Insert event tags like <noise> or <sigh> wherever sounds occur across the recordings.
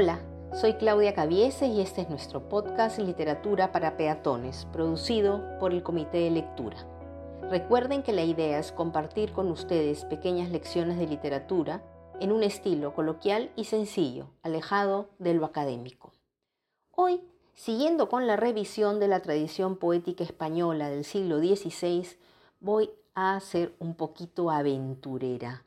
Hola, soy Claudia Cavieses y este es nuestro podcast Literatura para Peatones, producido por el Comité de Lectura. Recuerden que la idea es compartir con ustedes pequeñas lecciones de literatura en un estilo coloquial y sencillo, alejado de lo académico. Hoy, siguiendo con la revisión de la tradición poética española del siglo XVI, voy a ser un poquito aventurera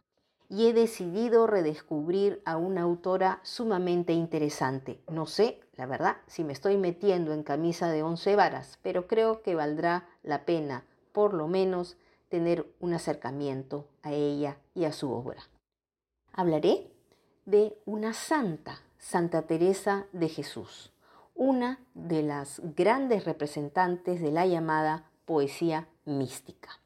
y he decidido redescubrir a una autora sumamente interesante. No sé, la verdad, si me estoy metiendo en camisa de once varas, pero creo que valdrá la pena, por lo menos, tener un acercamiento a ella y a su obra. Hablaré de una santa, Santa Teresa de Jesús, una de las grandes representantes de la llamada poesía mística.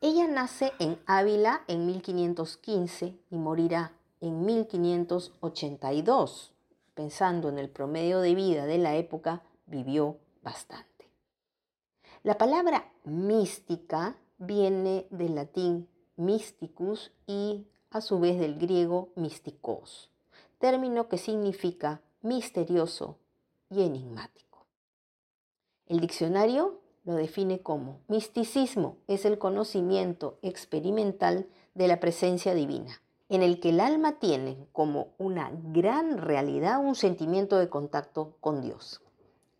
Ella nace en Ávila en 1515 y morirá en 1582. Pensando en el promedio de vida de la época, vivió bastante. La palabra mística viene del latín mysticus y a su vez del griego mystikos, término que significa misterioso y enigmático. El diccionario lo define como misticismo es el conocimiento experimental de la presencia divina, en el que el alma tiene como una gran realidad un sentimiento de contacto con Dios.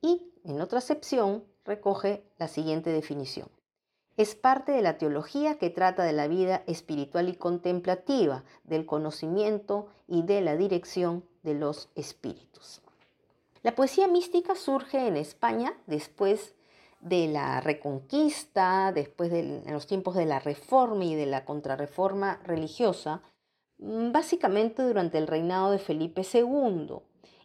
Y en otra acepción recoge la siguiente definición. Es parte de la teología que trata de la vida espiritual y contemplativa, del conocimiento y de la dirección de los espíritus. La poesía mística surge en España después de la Reconquista, después de los tiempos de la Reforma y de la Contrarreforma religiosa, mm, básicamente durante el reinado de Felipe II.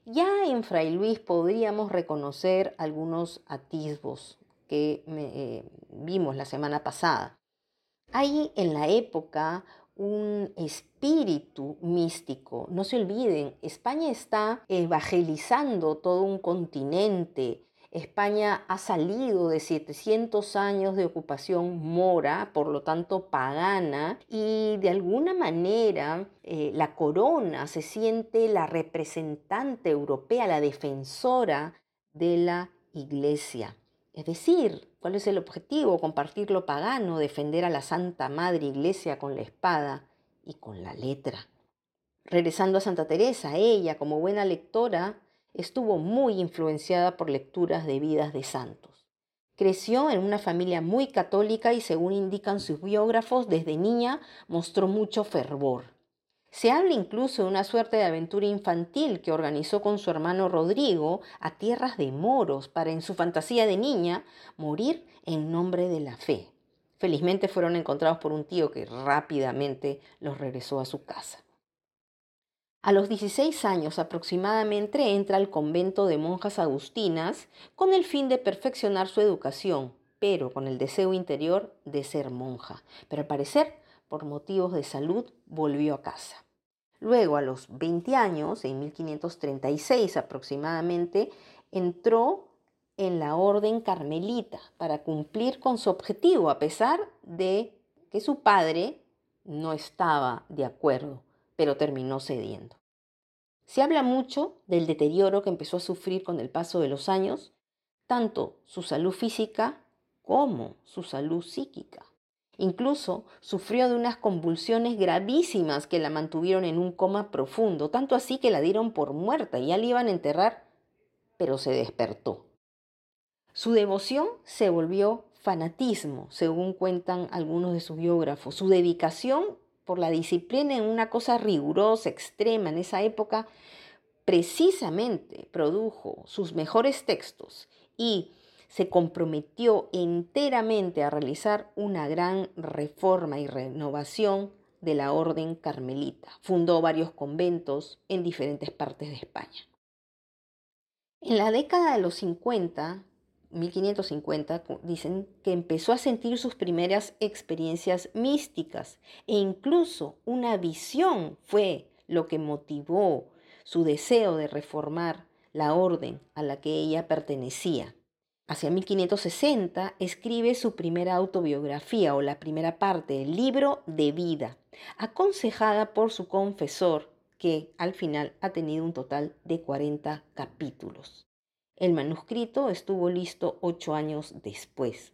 Ya en Fray Luis podríamos reconocer algunos atisbos que eh, vimos la semana pasada. Hay en la época un espíritu místico. No se olviden, España está evangelizando todo un continente, España ha salido de 700 años de ocupación mora, por lo tanto pagana, y de alguna manera eh, la corona se siente la representante europea, la defensora de la iglesia. Es decir, ¿cuál es el objetivo? Compartir lo pagano, defender a la Santa Madre Iglesia con la espada y con la letra. Regresando a Santa Teresa, ella, como buena lectora, estuvo muy influenciada por lecturas de vidas de santos. Creció en una familia muy católica y según indican sus biógrafos, desde niña mostró mucho fervor. Se habla incluso de una suerte de aventura infantil que organizó con su hermano Rodrigo a tierras de moros para, en su fantasía de niña, morir en nombre de la fe. Felizmente fueron encontrados por un tío que rápidamente los regresó a su casa. A los 16 años aproximadamente entra al convento de monjas agustinas con el fin de perfeccionar su educación, pero con el deseo interior de ser monja. Pero al parecer, por motivos de salud, volvió a casa. Luego, a los 20 años, en 1536 aproximadamente, entró en la orden carmelita para cumplir con su objetivo, a pesar de que su padre no estaba de acuerdo pero terminó cediendo. Se habla mucho del deterioro que empezó a sufrir con el paso de los años, tanto su salud física como su salud psíquica. Incluso sufrió de unas convulsiones gravísimas que la mantuvieron en un coma profundo, tanto así que la dieron por muerta y ya la iban a enterrar, pero se despertó. Su devoción se volvió fanatismo, según cuentan algunos de sus biógrafos. Su dedicación por la disciplina en una cosa rigurosa, extrema en esa época, precisamente produjo sus mejores textos y se comprometió enteramente a realizar una gran reforma y renovación de la orden carmelita. Fundó varios conventos en diferentes partes de España. En la década de los 50, 1550 dicen que empezó a sentir sus primeras experiencias místicas e incluso una visión fue lo que motivó su deseo de reformar la orden a la que ella pertenecía. Hacia 1560 escribe su primera autobiografía o la primera parte, el libro de vida, aconsejada por su confesor que al final ha tenido un total de 40 capítulos. El manuscrito estuvo listo ocho años después.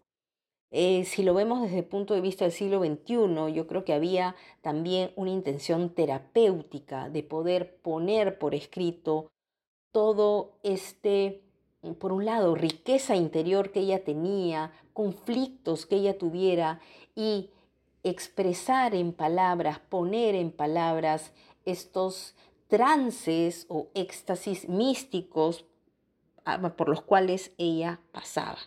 Eh, si lo vemos desde el punto de vista del siglo XXI, yo creo que había también una intención terapéutica de poder poner por escrito todo este, por un lado, riqueza interior que ella tenía, conflictos que ella tuviera y expresar en palabras, poner en palabras estos trances o éxtasis místicos por los cuales ella pasaba.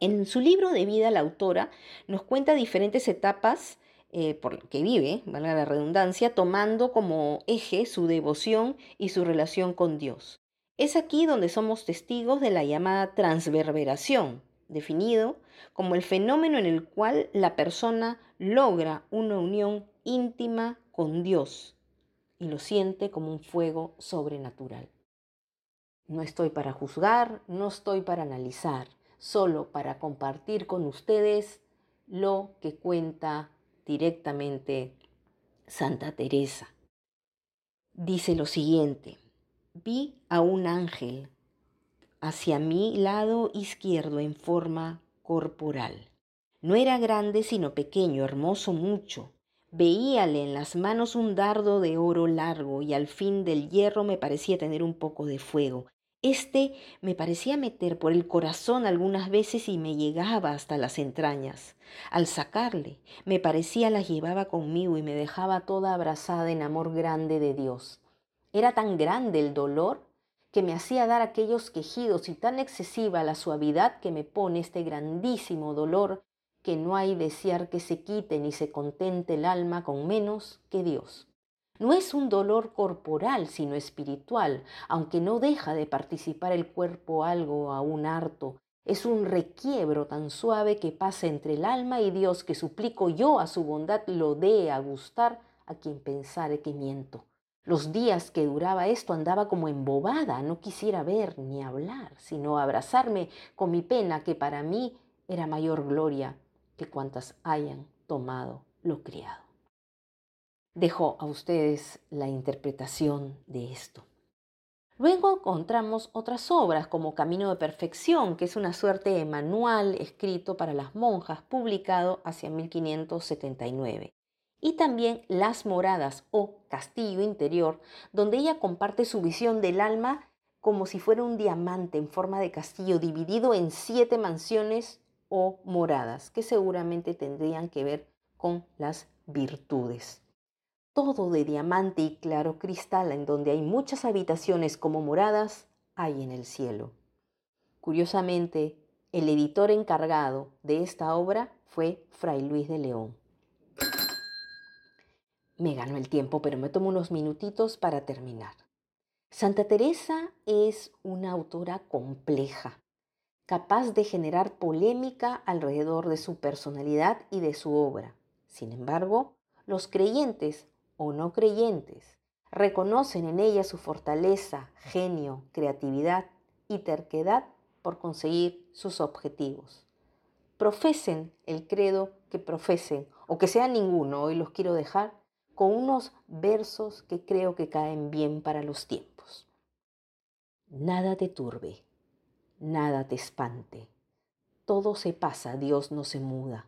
En su libro de vida, la autora nos cuenta diferentes etapas eh, por que vive, valga la redundancia, tomando como eje su devoción y su relación con Dios. Es aquí donde somos testigos de la llamada transverberación, definido como el fenómeno en el cual la persona logra una unión íntima con Dios y lo siente como un fuego sobrenatural. No estoy para juzgar, no estoy para analizar, solo para compartir con ustedes lo que cuenta directamente Santa Teresa. Dice lo siguiente, vi a un ángel hacia mi lado izquierdo en forma corporal. No era grande sino pequeño, hermoso mucho. Veíale en las manos un dardo de oro largo y al fin del hierro me parecía tener un poco de fuego. Este me parecía meter por el corazón algunas veces y me llegaba hasta las entrañas. Al sacarle, me parecía la llevaba conmigo y me dejaba toda abrazada en amor grande de Dios. Era tan grande el dolor que me hacía dar aquellos quejidos y tan excesiva la suavidad que me pone este grandísimo dolor que no hay desear que se quite ni se contente el alma con menos que Dios. No es un dolor corporal, sino espiritual, aunque no deja de participar el cuerpo algo aún harto. Es un requiebro tan suave que pasa entre el alma y Dios que suplico yo a su bondad lo dé a gustar a quien pensare que miento. Los días que duraba esto andaba como embobada, no quisiera ver ni hablar, sino abrazarme con mi pena que para mí era mayor gloria que cuantas hayan tomado lo criado. Dejo a ustedes la interpretación de esto. Luego encontramos otras obras como Camino de Perfección, que es una suerte de manual escrito para las monjas, publicado hacia 1579. Y también Las Moradas o Castillo Interior, donde ella comparte su visión del alma como si fuera un diamante en forma de castillo dividido en siete mansiones o moradas, que seguramente tendrían que ver con las virtudes todo de diamante y claro cristal, en donde hay muchas habitaciones como moradas, hay en el cielo. Curiosamente, el editor encargado de esta obra fue Fray Luis de León. Me ganó el tiempo, pero me tomo unos minutitos para terminar. Santa Teresa es una autora compleja, capaz de generar polémica alrededor de su personalidad y de su obra. Sin embargo, los creyentes o no creyentes reconocen en ella su fortaleza, genio, creatividad y terquedad por conseguir sus objetivos. Profesen el credo que profesen o que sea ninguno, hoy los quiero dejar con unos versos que creo que caen bien para los tiempos. Nada te turbe, nada te espante, todo se pasa, Dios no se muda.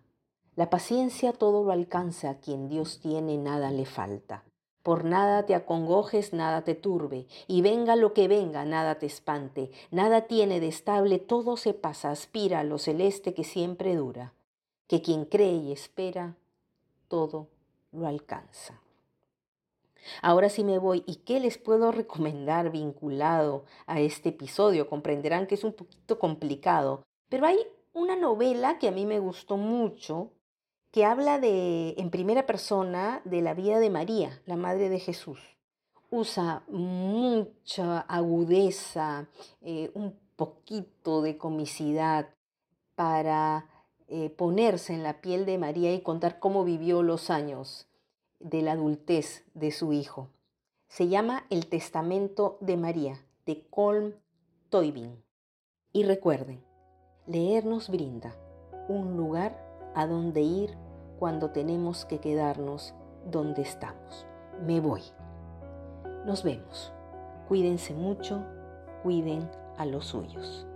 La paciencia todo lo alcanza, quien Dios tiene nada le falta. Por nada te acongojes, nada te turbe, y venga lo que venga, nada te espante, nada tiene de estable, todo se pasa, aspira a lo celeste que siempre dura, que quien cree y espera, todo lo alcanza. Ahora sí me voy, ¿y qué les puedo <laughs> recomendar vinculado a este episodio? Comprenderán que es un poquito complicado, pero hay una novela que a mí me gustó mucho, que habla de, en primera persona de la vida de María, la Madre de Jesús. Usa mucha agudeza, eh, un poquito de comicidad para eh, ponerse en la piel de María y contar cómo vivió los años de la adultez de su hijo. Se llama El Testamento de María, de Colm Toybin. Y recuerden, leer nos brinda un lugar a dónde ir cuando tenemos que quedarnos donde estamos. Me voy. Nos vemos. Cuídense mucho, cuiden a los suyos.